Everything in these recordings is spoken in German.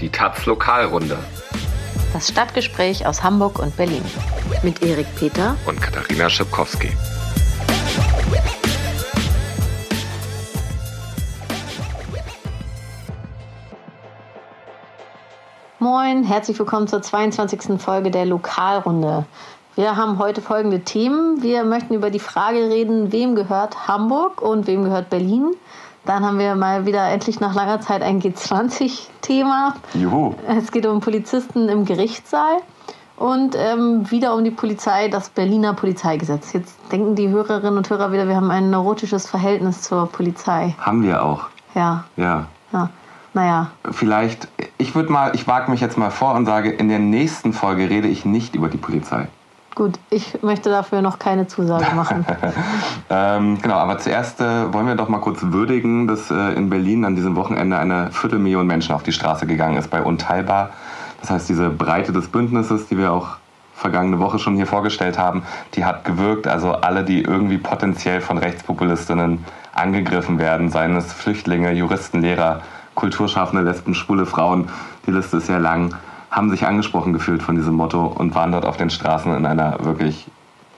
Die Taz Lokalrunde. Das Stadtgespräch aus Hamburg und Berlin. Mit Erik Peter und Katharina Schipkowski. Moin, herzlich willkommen zur 22. Folge der Lokalrunde. Wir haben heute folgende Themen. Wir möchten über die Frage reden, wem gehört Hamburg und wem gehört Berlin. Dann haben wir mal wieder endlich nach langer Zeit ein G20-Thema. Juhu. Es geht um Polizisten im Gerichtssaal und ähm, wieder um die Polizei, das Berliner Polizeigesetz. Jetzt denken die Hörerinnen und Hörer wieder, wir haben ein neurotisches Verhältnis zur Polizei. Haben wir auch. Ja. Ja. ja. Naja. Vielleicht, ich würde mal, ich wage mich jetzt mal vor und sage, in der nächsten Folge rede ich nicht über die Polizei. Gut, ich möchte dafür noch keine Zusage machen. ähm, genau, aber zuerst äh, wollen wir doch mal kurz würdigen, dass äh, in Berlin an diesem Wochenende eine Viertelmillion Menschen auf die Straße gegangen ist bei Unteilbar. Das heißt, diese Breite des Bündnisses, die wir auch vergangene Woche schon hier vorgestellt haben, die hat gewirkt. Also alle, die irgendwie potenziell von Rechtspopulistinnen angegriffen werden, seien es Flüchtlinge, Juristen, Lehrer, Kulturschaffende, Lesben, schwule Frauen, die Liste ist sehr lang haben sich angesprochen gefühlt von diesem Motto und waren dort auf den Straßen in einer wirklich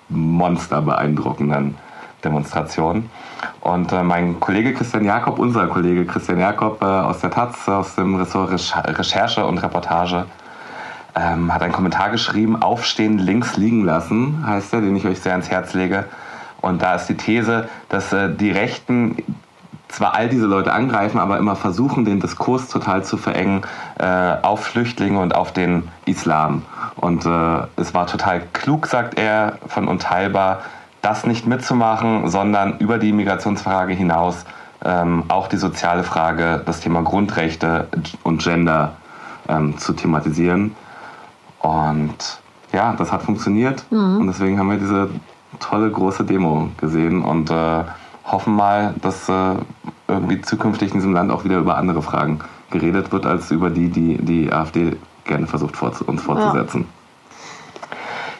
monsterbeeindruckenden Demonstration. Und äh, mein Kollege Christian Jakob, unser Kollege Christian Jakob äh, aus der Taz, aus dem Ressort Recherche und Reportage, ähm, hat einen Kommentar geschrieben, Aufstehen links liegen lassen, heißt er, den ich euch sehr ans Herz lege. Und da ist die These, dass äh, die Rechten zwar all diese Leute angreifen, aber immer versuchen, den Diskurs total zu verengen äh, auf Flüchtlinge und auf den Islam. Und äh, es war total klug, sagt er, von unteilbar, das nicht mitzumachen, sondern über die Migrationsfrage hinaus ähm, auch die soziale Frage, das Thema Grundrechte und Gender ähm, zu thematisieren. Und ja, das hat funktioniert. Mhm. Und deswegen haben wir diese tolle große Demo gesehen und äh, hoffen mal, dass äh, irgendwie zukünftig in diesem Land auch wieder über andere Fragen geredet wird, als über die, die die AfD gerne versucht vorzu uns vorzusetzen.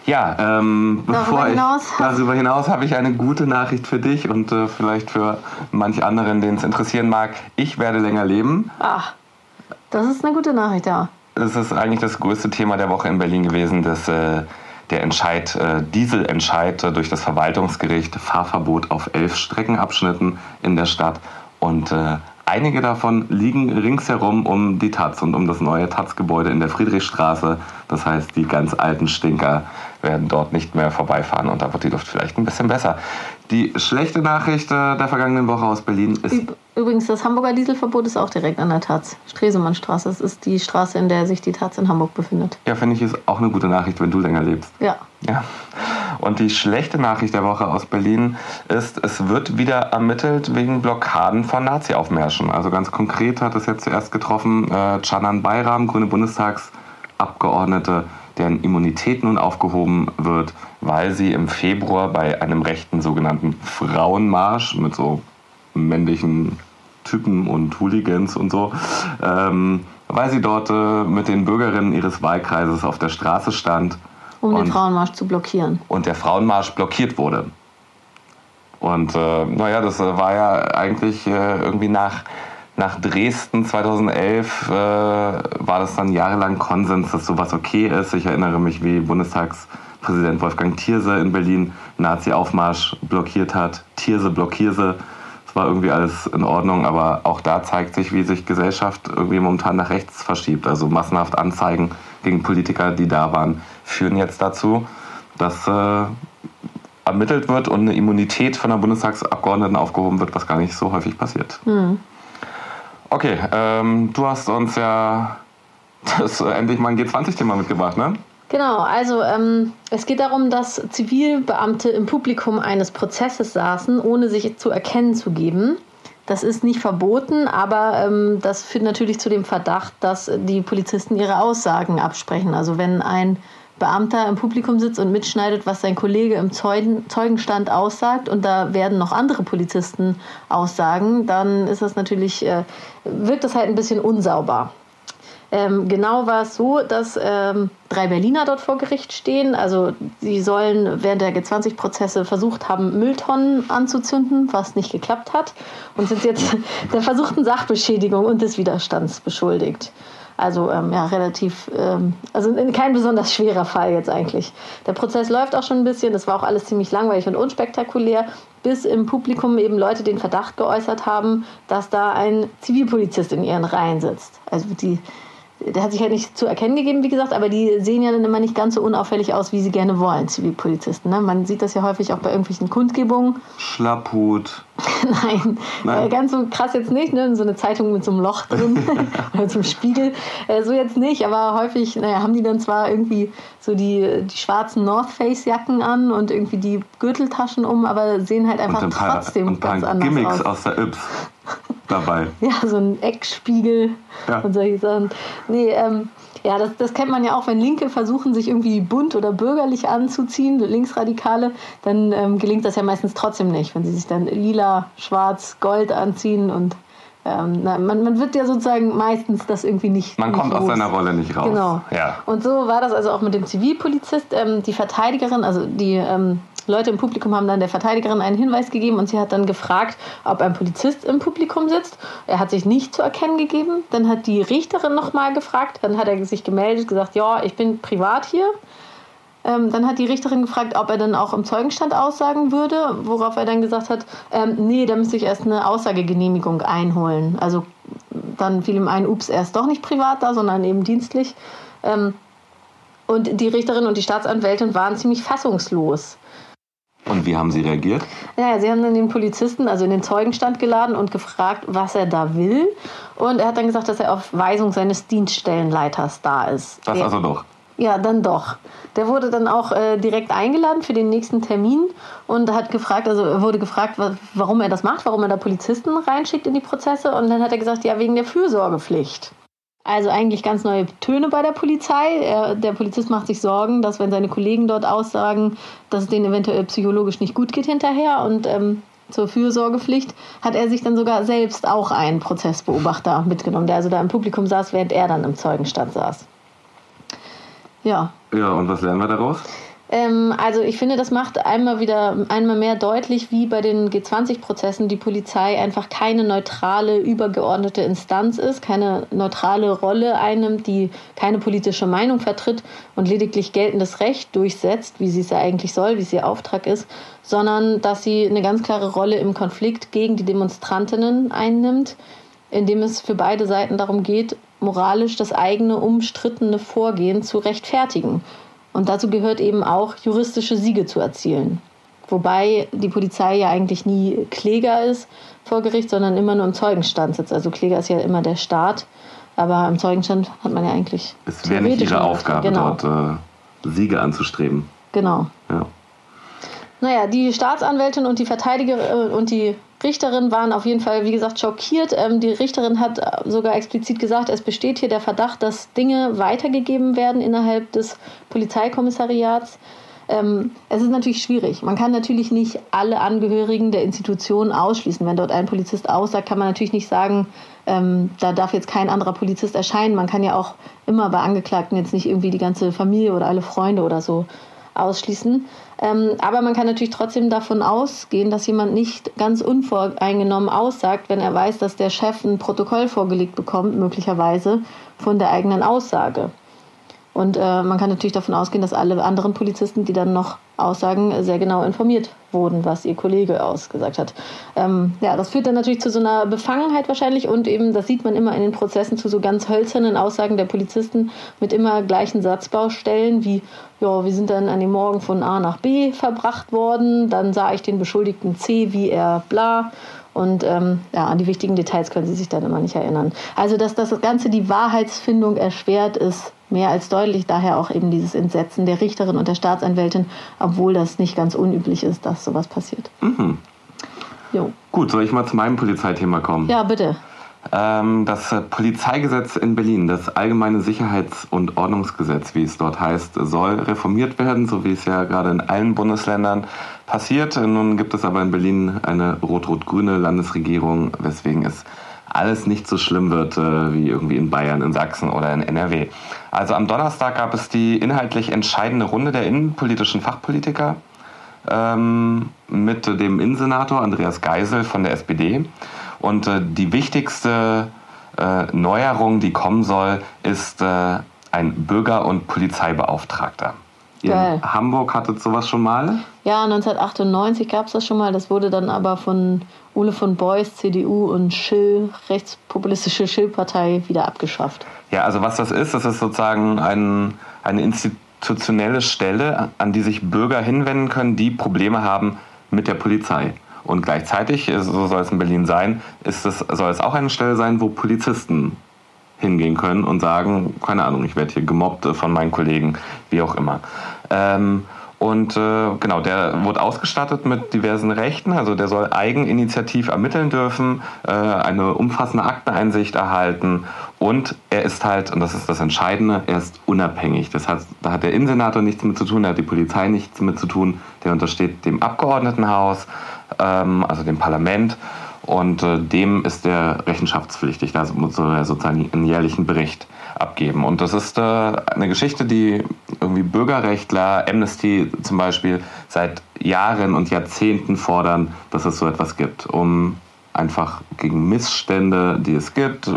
Ja, ja ähm, bevor ich darüber hinaus habe ich eine gute Nachricht für dich und äh, vielleicht für manch anderen, den es interessieren mag. Ich werde länger leben. Ach, das ist eine gute Nachricht, ja. Das ist eigentlich das größte Thema der Woche in Berlin gewesen, dass äh, der Entscheid, äh, Dieselentscheid durch das Verwaltungsgericht Fahrverbot auf elf Streckenabschnitten in der Stadt und äh, einige davon liegen ringsherum um die Taz und um das neue Taz-Gebäude in der Friedrichstraße. Das heißt, die ganz alten Stinker werden dort nicht mehr vorbeifahren und da wird die Luft vielleicht ein bisschen besser. Die schlechte Nachricht äh, der vergangenen Woche aus Berlin ist. Übrigens, das Hamburger Dieselverbot ist auch direkt an der Taz. Stresemannstraße. Das ist die Straße, in der sich die Taz in Hamburg befindet. Ja, finde ich, ist auch eine gute Nachricht, wenn du länger lebst. Ja. Ja. Und die schlechte Nachricht der Woche aus Berlin ist, es wird wieder ermittelt wegen Blockaden von Nazi-Aufmärschen. Also ganz konkret hat es jetzt zuerst getroffen äh, Canan Bayram, grüne Bundestagsabgeordnete, deren Immunität nun aufgehoben wird, weil sie im Februar bei einem rechten sogenannten Frauenmarsch mit so männlichen Typen und Hooligans und so, ähm, weil sie dort äh, mit den Bürgerinnen ihres Wahlkreises auf der Straße stand. Um den Frauenmarsch zu blockieren. Und der Frauenmarsch blockiert wurde. Und äh, naja, das äh, war ja eigentlich äh, irgendwie nach nach Dresden 2011 äh, war das dann jahrelang Konsens, dass sowas okay ist. Ich erinnere mich, wie Bundestagspräsident Wolfgang Thierse in Berlin Nazi-Aufmarsch blockiert hat. Thierse, Blockierse. Es war irgendwie alles in Ordnung, aber auch da zeigt sich, wie sich Gesellschaft irgendwie momentan nach rechts verschiebt. Also massenhaft Anzeigen gegen Politiker, die da waren, führen jetzt dazu, dass äh, ermittelt wird und eine Immunität von der Bundestagsabgeordneten aufgehoben wird, was gar nicht so häufig passiert. Hm. Okay, ähm, du hast uns ja das, äh, endlich mal ein G20-Thema mitgebracht, ne? Genau, also ähm, es geht darum, dass Zivilbeamte im Publikum eines Prozesses saßen, ohne sich zu erkennen zu geben. Das ist nicht verboten, aber ähm, das führt natürlich zu dem Verdacht, dass die Polizisten ihre Aussagen absprechen. Also wenn ein Beamter im Publikum sitzt und mitschneidet, was sein Kollege im Zeugen, Zeugenstand aussagt und da werden noch andere Polizisten aussagen, dann ist das natürlich, äh, wirkt das halt ein bisschen unsauber. Ähm, genau war es so, dass ähm, drei Berliner dort vor Gericht stehen. Also sie sollen während der G20-Prozesse versucht haben, Mülltonnen anzuzünden, was nicht geklappt hat und sind jetzt der versuchten Sachbeschädigung und des Widerstands beschuldigt. Also ähm, ja, relativ, ähm, also kein besonders schwerer Fall jetzt eigentlich. Der Prozess läuft auch schon ein bisschen, das war auch alles ziemlich langweilig und unspektakulär, bis im Publikum eben Leute den Verdacht geäußert haben, dass da ein Zivilpolizist in ihren Reihen sitzt. Also die der hat sich halt nicht zu erkennen gegeben, wie gesagt, aber die sehen ja dann immer nicht ganz so unauffällig aus, wie sie gerne wollen, Zivilpolizisten. Ne? Man sieht das ja häufig auch bei irgendwelchen Kundgebungen. Schlapphut. Nein, Nein. Äh, ganz so krass jetzt nicht, ne? so eine Zeitung mit so einem Loch drin oder so einem Spiegel. Äh, so jetzt nicht, aber häufig naja, haben die dann zwar irgendwie so die, die schwarzen North Face Jacken an und irgendwie die Gürteltaschen um, aber sehen halt einfach ein trotzdem und ein ganz paar anders Gimmicks aus. aus der Yps dabei. Ja, so ein Eckspiegel Ja. und solche Sachen. Nee, ähm, ja, das, das kennt man ja auch, wenn Linke versuchen, sich irgendwie bunt oder bürgerlich anzuziehen, Linksradikale, dann ähm, gelingt das ja meistens trotzdem nicht, wenn sie sich dann lila, schwarz, gold anziehen und ähm, na, man, man wird ja sozusagen meistens das irgendwie nicht. Man nicht kommt aus los. seiner Rolle nicht raus. Genau. Ja. Und so war das also auch mit dem Zivilpolizist. Ähm, die Verteidigerin, also die ähm, Leute im Publikum haben dann der Verteidigerin einen Hinweis gegeben und sie hat dann gefragt, ob ein Polizist im Publikum sitzt. Er hat sich nicht zu erkennen gegeben. Dann hat die Richterin nochmal gefragt. Dann hat er sich gemeldet, gesagt, ja, ich bin privat hier. Ähm, dann hat die Richterin gefragt, ob er dann auch im Zeugenstand aussagen würde, worauf er dann gesagt hat, ähm, nee, da müsste ich erst eine Aussagegenehmigung einholen. Also dann fiel ihm ein, ups, er ist doch nicht privat da, sondern eben dienstlich. Ähm, und die Richterin und die Staatsanwältin waren ziemlich fassungslos. Und wie haben Sie reagiert? Naja, sie haben dann den Polizisten, also in den Zeugenstand geladen und gefragt, was er da will. Und er hat dann gesagt, dass er auf Weisung seines Dienststellenleiters da ist. Das Der- also doch. Ja, dann doch. Der wurde dann auch äh, direkt eingeladen für den nächsten Termin und hat gefragt, also er wurde gefragt, wa- warum er das macht, warum er da Polizisten reinschickt in die Prozesse. Und dann hat er gesagt, ja, wegen der Fürsorgepflicht. Also eigentlich ganz neue Töne bei der Polizei. Er, der Polizist macht sich Sorgen, dass wenn seine Kollegen dort aussagen, dass es denen eventuell psychologisch nicht gut geht hinterher und ähm, zur Fürsorgepflicht hat er sich dann sogar selbst auch einen Prozessbeobachter mitgenommen, der also da im Publikum saß, während er dann im Zeugenstand saß. Ja, Ja, und was lernen wir daraus? Ähm, also ich finde, das macht einmal wieder einmal mehr deutlich, wie bei den G20-Prozessen die Polizei einfach keine neutrale, übergeordnete Instanz ist, keine neutrale Rolle einnimmt, die keine politische Meinung vertritt und lediglich geltendes Recht durchsetzt, wie sie es ja eigentlich soll, wie es ihr Auftrag ist, sondern dass sie eine ganz klare Rolle im Konflikt gegen die Demonstrantinnen einnimmt, indem es für beide Seiten darum geht, moralisch das eigene umstrittene Vorgehen zu rechtfertigen. Und dazu gehört eben auch, juristische Siege zu erzielen. Wobei die Polizei ja eigentlich nie Kläger ist vor Gericht, sondern immer nur im Zeugenstand sitzt. Also Kläger ist ja immer der Staat, aber im Zeugenstand hat man ja eigentlich. Es wäre nicht Ihre Aufgabe, genau, dort äh, Siege anzustreben. Genau. Ja. Naja, die Staatsanwältin und die Verteidigerin und die Richterin waren auf jeden Fall, wie gesagt, schockiert. Ähm, die Richterin hat äh, sogar explizit gesagt, es besteht hier der Verdacht, dass Dinge weitergegeben werden innerhalb des Polizeikommissariats. Ähm, es ist natürlich schwierig. Man kann natürlich nicht alle Angehörigen der Institution ausschließen. Wenn dort ein Polizist aussagt, kann man natürlich nicht sagen, ähm, da darf jetzt kein anderer Polizist erscheinen. Man kann ja auch immer bei Angeklagten jetzt nicht irgendwie die ganze Familie oder alle Freunde oder so ausschließen. Ähm, aber man kann natürlich trotzdem davon ausgehen, dass jemand nicht ganz unvoreingenommen aussagt, wenn er weiß, dass der Chef ein Protokoll vorgelegt bekommt, möglicherweise von der eigenen Aussage. Und äh, man kann natürlich davon ausgehen, dass alle anderen Polizisten, die dann noch aussagen, sehr genau informiert wurden, was ihr Kollege ausgesagt hat. Ähm, ja, das führt dann natürlich zu so einer Befangenheit wahrscheinlich und eben, das sieht man immer in den Prozessen, zu so ganz hölzernen Aussagen der Polizisten mit immer gleichen Satzbaustellen wie, ja, wir sind dann an dem Morgen von A nach B verbracht worden, dann sah ich den Beschuldigten C, wie er bla. Und ähm, ja, an die wichtigen Details können sie sich dann immer nicht erinnern. Also, dass das Ganze die Wahrheitsfindung erschwert, ist mehr als deutlich. Daher auch eben dieses Entsetzen der Richterin und der Staatsanwältin, obwohl das nicht ganz unüblich ist, dass sowas passiert. Mhm. Jo. Gut, soll ich mal zu meinem Polizeithema kommen? Ja, bitte. Ähm, das Polizeigesetz in Berlin, das Allgemeine Sicherheits- und Ordnungsgesetz, wie es dort heißt, soll reformiert werden, so wie es ja gerade in allen Bundesländern passiert. Nun gibt es aber in Berlin eine rot-rot-grüne Landesregierung, weswegen es alles nicht so schlimm wird äh, wie irgendwie in Bayern, in Sachsen oder in NRW. Also am Donnerstag gab es die inhaltlich entscheidende Runde der innenpolitischen Fachpolitiker ähm, mit dem Innensenator Andreas Geisel von der SPD. Und äh, die wichtigste äh, Neuerung, die kommen soll, ist äh, ein Bürger- und Polizeibeauftragter. In Geil. Hamburg hattet sowas schon mal? Ja, 1998 gab es das schon mal. Das wurde dann aber von Ole von Beuys, CDU und Schill, rechtspopulistische Schill-Partei, wieder abgeschafft. Ja, also was das ist, das ist sozusagen ein, eine institutionelle Stelle, an die sich Bürger hinwenden können, die Probleme haben mit der Polizei. Und gleichzeitig, so soll es in Berlin sein, ist es, soll es auch eine Stelle sein, wo Polizisten hingehen können und sagen, keine Ahnung, ich werde hier gemobbt von meinen Kollegen, wie auch immer. Ähm, und äh, genau, der wurde ausgestattet mit diversen Rechten. Also der soll eigeninitiativ ermitteln dürfen, äh, eine umfassende Akteneinsicht erhalten und er ist halt, und das ist das Entscheidende, er ist unabhängig. Das heißt, da hat der Innensenator nichts mit zu tun, da hat die Polizei nichts mit zu tun. Der untersteht dem Abgeordnetenhaus, ähm, also dem Parlament und äh, dem ist der rechenschaftspflichtig. Da soll er sozusagen einen jährlichen Bericht abgeben. Und das ist äh, eine Geschichte, die irgendwie Bürgerrechtler, Amnesty zum Beispiel, seit Jahren und Jahrzehnten fordern, dass es so etwas gibt, um einfach gegen Missstände, die es gibt,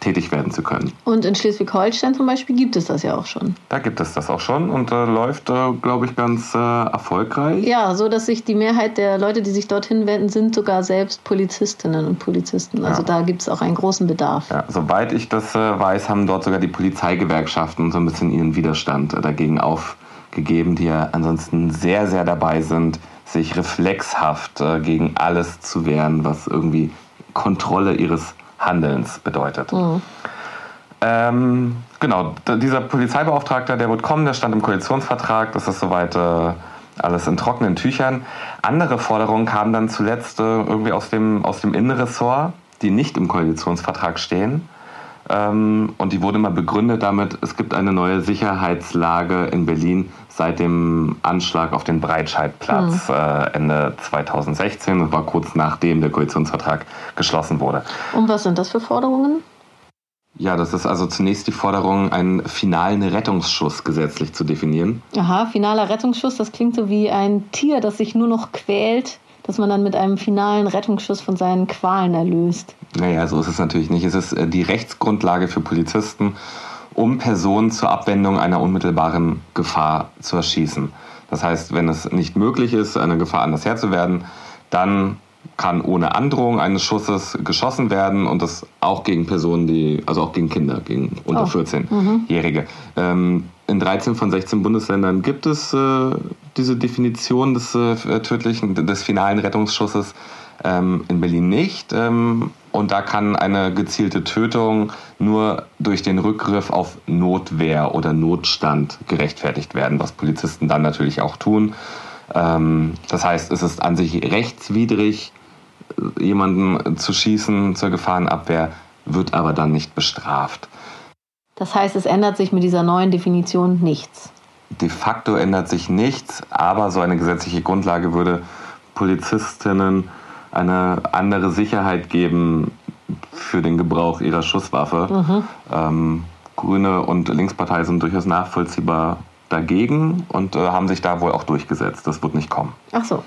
tätig werden zu können. Und in Schleswig-Holstein zum Beispiel gibt es das ja auch schon. Da gibt es das auch schon und äh, läuft, äh, glaube ich, ganz äh, erfolgreich. Ja, so dass sich die Mehrheit der Leute, die sich dorthin wenden, sind sogar selbst Polizistinnen und Polizisten. Also Ja. da gibt es auch einen großen Bedarf. Ja, soweit ich das äh, weiß, haben dort sogar die Polizeigewerkschaften so ein bisschen ihren Widerstand äh, dagegen aufgegeben, die ja ansonsten sehr, sehr dabei sind, sich reflexhaft äh, gegen alles zu wehren, was irgendwie Kontrolle ihres Handelns bedeutet. Ähm, genau, dieser Polizeibeauftragter, der wird kommen, der stand im Koalitionsvertrag, das ist soweit äh, alles in trockenen Tüchern. Andere Forderungen kamen dann zuletzt äh, irgendwie aus dem, aus dem Innenressort, die nicht im Koalitionsvertrag stehen. Ähm, und die wurde mal begründet damit, es gibt eine neue Sicherheitslage in Berlin seit dem Anschlag auf den Breitscheidplatz äh, Ende 2016. Das war kurz nachdem der Koalitionsvertrag geschlossen wurde. Und was sind das für Forderungen? Ja, das ist also zunächst die Forderung, einen finalen Rettungsschuss gesetzlich zu definieren. Aha, finaler Rettungsschuss, das klingt so wie ein Tier, das sich nur noch quält, dass man dann mit einem finalen Rettungsschuss von seinen Qualen erlöst. Naja, so ist es natürlich nicht. Es ist äh, die Rechtsgrundlage für Polizisten, um Personen zur Abwendung einer unmittelbaren Gefahr zu erschießen. Das heißt, wenn es nicht möglich ist, einer Gefahr anders Herr zu werden, dann kann ohne Androhung eines Schusses geschossen werden und das auch gegen Personen, die, also auch gegen Kinder, gegen unter Oh. 14-Jährige. Ähm, in 13 von 16 Bundesländern gibt es äh, diese Definition des äh, tödlichen, des finalen Rettungsschusses. Ähm, in Berlin nicht. Ähm, und da kann eine gezielte Tötung nur durch den Rückgriff auf Notwehr oder Notstand gerechtfertigt werden, was Polizisten dann natürlich auch tun. Ähm, das heißt, es ist an sich rechtswidrig, jemanden zu schießen zur Gefahrenabwehr, wird aber dann nicht bestraft. Das heißt, es ändert sich mit dieser neuen Definition nichts. De facto ändert sich nichts, aber so eine gesetzliche Grundlage würde Polizistinnen eine andere Sicherheit geben für den Gebrauch ihrer Schusswaffe. Ähm, Grüne und Linkspartei sind durchaus nachvollziehbar dagegen und äh, haben sich da wohl auch durchgesetzt. Das wird nicht kommen. Ach so.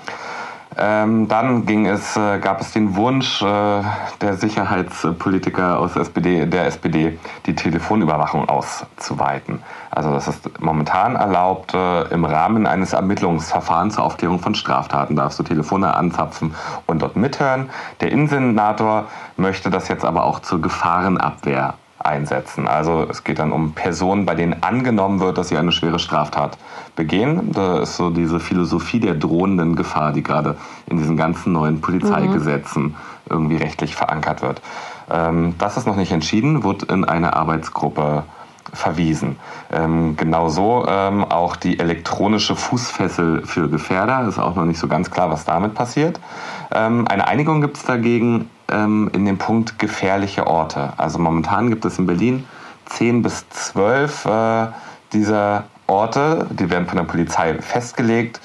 Ähm, dann ging es, äh, gab es den Wunsch äh, der Sicherheitspolitiker aus SPD, der SPD, die Telefonüberwachung auszuweiten. Also das ist momentan erlaubt, äh, im Rahmen eines Ermittlungsverfahrens zur Aufklärung von Straftaten darfst du Telefone anzapfen und dort mithören. Der Innensenator möchte das jetzt aber auch zur Gefahrenabwehr einsetzen. Also es geht dann um Personen, bei denen angenommen wird, dass sie eine schwere Straftat begehen. Da ist so diese Philosophie der drohenden Gefahr, die gerade in diesen ganzen neuen Polizeigesetzen irgendwie rechtlich verankert wird. Ähm, das ist noch nicht entschieden, wird in eine Arbeitsgruppe verwiesen. Ähm, genauso ähm, auch die elektronische Fußfessel für Gefährder. Ist auch noch nicht so ganz klar, was damit passiert. Ähm, eine Einigung gibt es dagegen ähm, in dem Punkt gefährliche Orte. Also momentan gibt es in Berlin 10 bis 12 äh, dieser Orte, die werden von der Polizei festgelegt,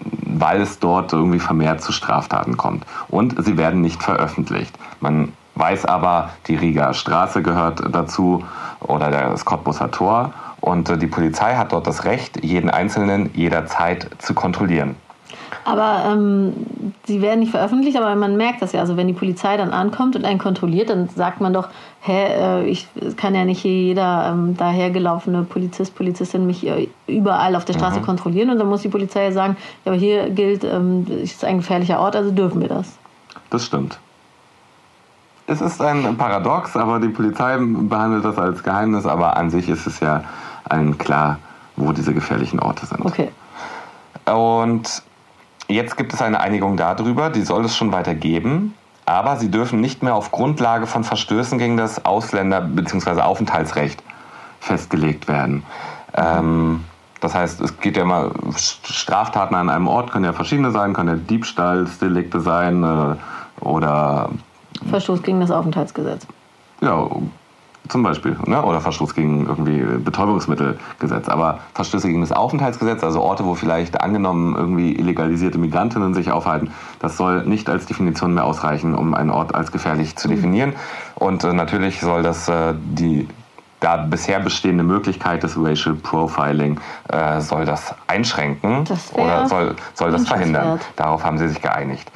weil es dort irgendwie vermehrt zu Straftaten kommt. Und sie werden nicht veröffentlicht. Man weiß aber, die Rieger Straße gehört dazu oder das Cottbusser Tor. Und äh, die Polizei hat dort das Recht, jeden Einzelnen jederzeit zu kontrollieren. Aber ähm, sie werden nicht veröffentlicht, aber man merkt das ja. Also wenn die Polizei dann ankommt und einen kontrolliert, dann sagt man doch, hä, äh, ich kann ja nicht jeder ähm, dahergelaufene Polizist, Polizistin mich äh, überall auf der Straße mhm. kontrollieren. Und dann muss die Polizei ja sagen, ja, aber hier gilt, ähm, ist ein gefährlicher Ort, also dürfen wir das. Das stimmt. Es ist ein Paradox, aber die Polizei behandelt das als Geheimnis, aber an sich ist es ja allen klar, wo diese gefährlichen Orte sind. Okay. Und Jetzt gibt es eine Einigung darüber, die soll es schon weiter geben, aber sie dürfen nicht mehr auf Grundlage von Verstößen gegen das Ausländer- bzw. Aufenthaltsrecht festgelegt werden. Ähm, das heißt, es geht ja immer, Straftaten an einem Ort können ja verschiedene sein, können ja Diebstahlsdelikte sein äh, oder Verstoß gegen das Aufenthaltsgesetz. Ja, zum Beispiel, ne? oder Verstoß gegen irgendwie Betäubungsmittelgesetz. Aber Verstöße gegen das Aufenthaltsgesetz, also Orte, wo vielleicht angenommen irgendwie illegalisierte Migrantinnen sich aufhalten, das soll nicht als Definition mehr ausreichen, um einen Ort als gefährlich zu definieren. Und äh, natürlich soll das äh, die da bisher bestehende Möglichkeit des Racial Profiling äh, soll das einschränken das oder soll, soll das verhindern. Darauf haben sie sich geeinigt.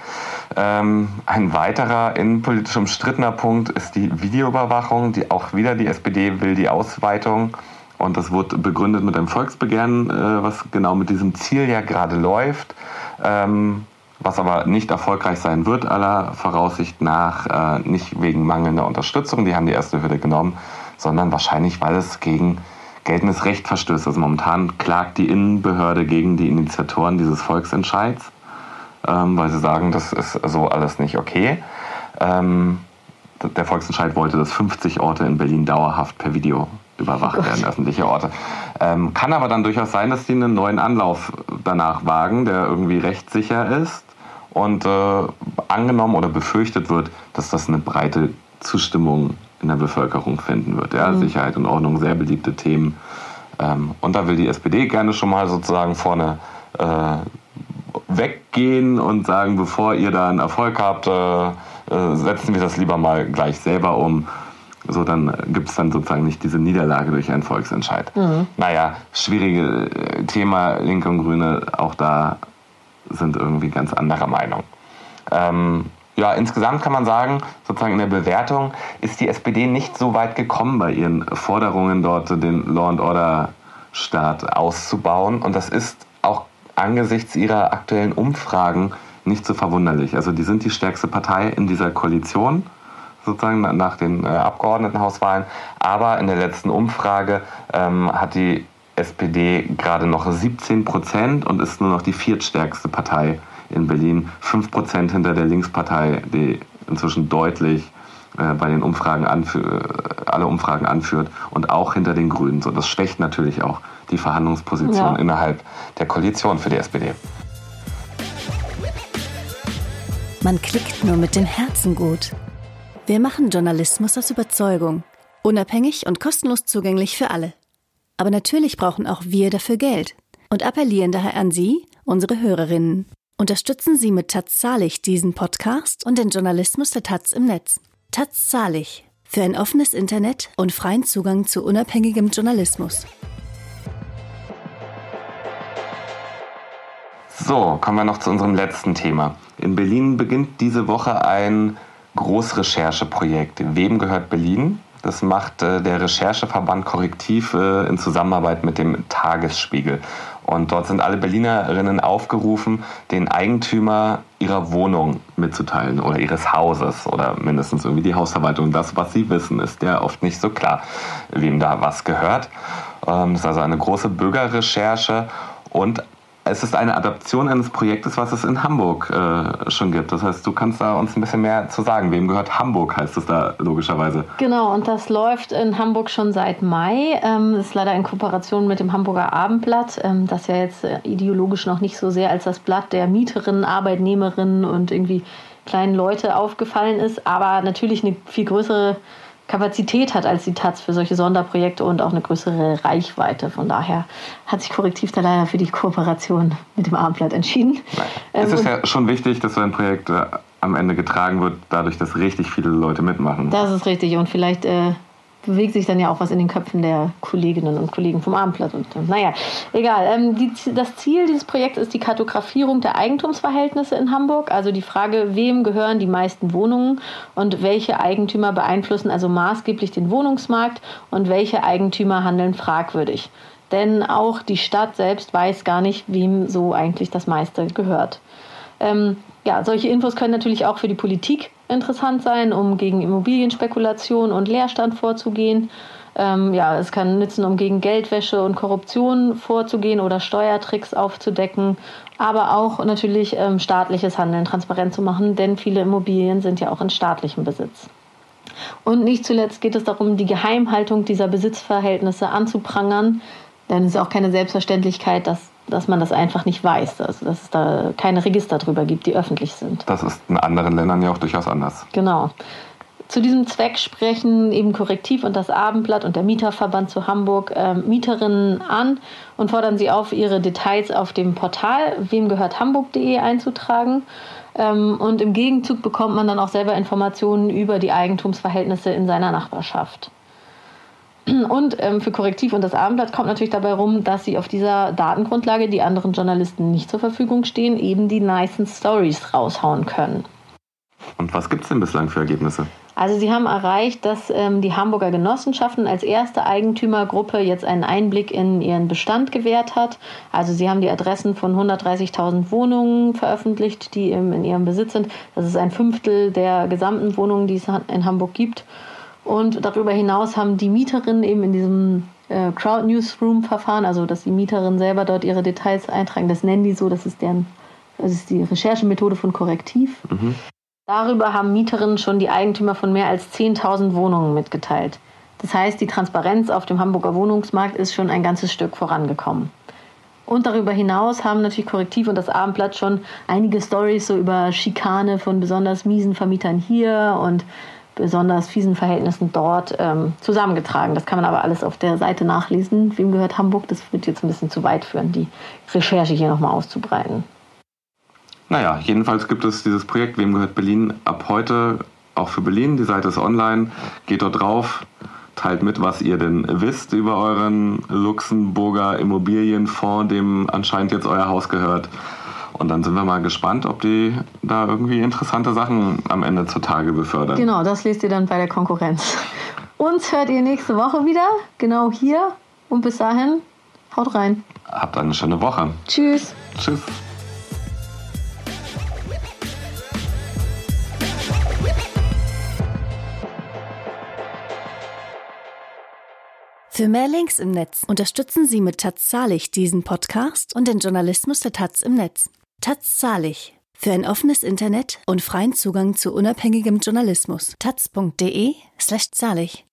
Ähm, ein weiterer innenpolitisch umstrittener Punkt ist die Videoüberwachung. Die, auch wieder die SPD will die Ausweitung. Und das wurde begründet mit einem Volksbegehren, äh, was genau mit diesem Ziel ja gerade läuft. Ähm, was aber nicht erfolgreich sein wird, aller Voraussicht nach, äh, nicht wegen mangelnder Unterstützung, die haben die erste Hürde genommen, sondern wahrscheinlich, weil es gegen geltendes Recht verstößt. Also momentan klagt die Innenbehörde gegen die Initiatoren dieses Volksentscheids ähm, weil sie sagen, das ist so alles nicht okay. Ähm, der Volksentscheid wollte, dass 50 Orte in Berlin dauerhaft per Video überwacht oh werden, öffentliche Orte. Ähm, kann aber dann durchaus sein, dass die einen neuen Anlauf danach wagen, der irgendwie rechtssicher ist und äh, angenommen oder befürchtet wird, dass das eine breite Zustimmung in der Bevölkerung finden wird. Ja? Mhm. Sicherheit und Ordnung, sehr beliebte Themen. Ähm, und da will die SPD gerne schon mal sozusagen vorne äh, weggehen und sagen, bevor ihr da einen Erfolg habt, äh, äh, setzen wir das lieber mal gleich selber um. So, dann gibt es dann sozusagen nicht diese Niederlage durch einen Volksentscheid. Mhm. Naja, schwierige äh, Thema, Linke und Grüne, auch da sind irgendwie ganz anderer Meinung. Ähm, ja, insgesamt kann man sagen, sozusagen in der Bewertung ist die SPD nicht so weit gekommen bei ihren Forderungen dort, den Law and Order Staat auszubauen. Und das ist auch angesichts ihrer aktuellen Umfragen nicht so verwunderlich. Also die sind die stärkste Partei in dieser Koalition, sozusagen nach den äh, Abgeordnetenhauswahlen. Aber in der letzten Umfrage ähm, hat die SPD gerade noch 17 Prozent und ist nur noch die viertstärkste Partei in Berlin. 5 Prozent hinter der Linkspartei, die inzwischen deutlich äh, bei den Umfragen alle Umfragen anführt und auch hinter den Grünen. So, das schwächt natürlich auch die Verhandlungsposition ja. innerhalb der Koalition für die SPD. Man klickt nur mit dem Herzen gut. Wir machen Journalismus aus Überzeugung. Unabhängig und kostenlos zugänglich für alle. Aber natürlich brauchen auch wir dafür Geld und appellieren daher an Sie, unsere Hörerinnen. Unterstützen Sie mit Taz Zahlig diesen Podcast und den Journalismus der Taz im Netz. Taz Zahlig für ein offenes Internet und freien Zugang zu unabhängigem Journalismus. So, kommen wir noch zu unserem letzten Thema. In Berlin beginnt diese Woche ein Großrechercheprojekt. Wem gehört Berlin? Das macht äh, der Rechercheverband Korrektiv äh, in Zusammenarbeit mit dem Tagesspiegel. Und dort sind alle Berlinerinnen aufgerufen, den Eigentümer ihrer Wohnung mitzuteilen oder ihres Hauses oder mindestens irgendwie die Hausverwaltung. Das, was sie wissen, ist ja oft nicht so klar, wem da was gehört. Ähm, das ist also eine große Bürgerrecherche und es ist eine Adaption eines Projektes, was es in Hamburg äh, schon gibt. Das heißt, du kannst da uns ein bisschen mehr zu sagen. Wem gehört Hamburg, heißt es da logischerweise. Genau, und das läuft in Hamburg schon seit Mai. Ähm, das ist leider in Kooperation mit dem Hamburger Abendblatt, ähm, das ja jetzt äh, ideologisch noch nicht so sehr als das Blatt der Mieterinnen, Arbeitnehmerinnen und irgendwie kleinen Leute aufgefallen ist, aber natürlich eine viel größere Kapazität hat als die Taz für solche Sonderprojekte und auch eine größere Reichweite. Von daher hat sich Korrektiv da leider für die Kooperation mit dem Abendblatt entschieden. Es ist ähm, ja schon wichtig, dass so ein Projekt äh, am Ende getragen wird, dadurch, dass richtig viele Leute mitmachen. Das ist richtig und vielleicht äh, bewegt sich dann ja auch was in den Köpfen der Kolleginnen und Kollegen vom Abendblatt. Und äh, naja, egal. Ähm, die, das Ziel dieses Projekts ist die Kartografierung der Eigentumsverhältnisse in Hamburg. Also die Frage, wem gehören die meisten Wohnungen und welche Eigentümer beeinflussen also maßgeblich den Wohnungsmarkt und welche Eigentümer handeln fragwürdig. Denn auch die Stadt selbst weiß gar nicht, wem so eigentlich das meiste gehört. Ähm, ja, solche Infos können natürlich auch für die Politik interessant sein, um gegen Immobilienspekulation und Leerstand vorzugehen. Ähm, ja, es kann nützen, um gegen Geldwäsche und Korruption vorzugehen oder Steuertricks aufzudecken, aber auch natürlich ähm, staatliches Handeln transparent zu machen, denn viele Immobilien sind ja auch in staatlichem Besitz. Und nicht zuletzt geht es darum, die Geheimhaltung dieser Besitzverhältnisse anzuprangern, denn es ist auch keine Selbstverständlichkeit, dass dass man das einfach nicht weiß, also dass es da keine Register drüber gibt, die öffentlich sind. Das ist in anderen Ländern ja auch durchaus anders. Genau. Zu diesem Zweck sprechen eben Korrektiv und das Abendblatt und der Mieterverband zu Hamburg äh, Mieterinnen an und fordern sie auf, ihre Details auf dem Portal wemgehörthamburg.de einzutragen. Ähm, und im Gegenzug bekommt man dann auch selber Informationen über die Eigentumsverhältnisse in seiner Nachbarschaft. Und ähm, für Korrektiv und das Abendblatt kommt natürlich dabei rum, dass sie auf dieser Datengrundlage, die anderen Journalisten nicht zur Verfügung stehen, eben die nicen Stories raushauen können. Und was gibt es denn bislang für Ergebnisse? Also sie haben erreicht, dass ähm, die Hamburger Genossenschaften als erste Eigentümergruppe jetzt einen Einblick in ihren Bestand gewährt hat. Also sie haben die Adressen von 130.000 Wohnungen veröffentlicht, die im, in ihrem Besitz sind. Das ist ein Fünftel der gesamten Wohnungen, die es in Hamburg gibt. Und darüber hinaus haben die Mieterinnen eben in diesem äh, Crowd Newsroom Verfahren, also dass die Mieterinnen selber dort ihre Details eintragen, das nennen die so, das ist deren, das ist die Recherchemethode von Korrektiv. Mhm. Darüber haben Mieterinnen schon die Eigentümer von mehr als 10.000 Wohnungen mitgeteilt. Das heißt, die Transparenz auf dem Hamburger Wohnungsmarkt ist schon ein ganzes Stück vorangekommen. Und darüber hinaus haben natürlich Korrektiv und das Abendblatt schon einige Stories so über Schikane von besonders miesen Vermietern hier und besonders fiesen Verhältnissen dort ähm, zusammengetragen. Das kann man aber alles auf der Seite nachlesen. Wem gehört Hamburg? Das wird jetzt ein bisschen zu weit führen, die Recherche hier nochmal auszubreiten. Naja, jedenfalls gibt es dieses Projekt Wem gehört Berlin ab heute auch für Berlin. Die Seite ist online. Geht dort drauf, teilt mit, was ihr denn wisst über euren Luxemburger Immobilienfonds, dem anscheinend jetzt euer Haus gehört. Und dann sind wir mal gespannt, ob die da irgendwie interessante Sachen am Ende zutage befördern. Genau, das lest ihr dann bei der Konkurrenz. Uns hört ihr nächste Woche wieder, genau hier. Und bis dahin, haut rein. Habt eine schöne Woche. Tschüss. Tschüss. Für mehr Links im Netz unterstützen Sie mit Taz Zahlig diesen Podcast und den Journalismus der Taz im Netz. Taz. Für ein offenes Internet und freien Zugang zu unabhängigem Journalismus. taz.de slash zahlig.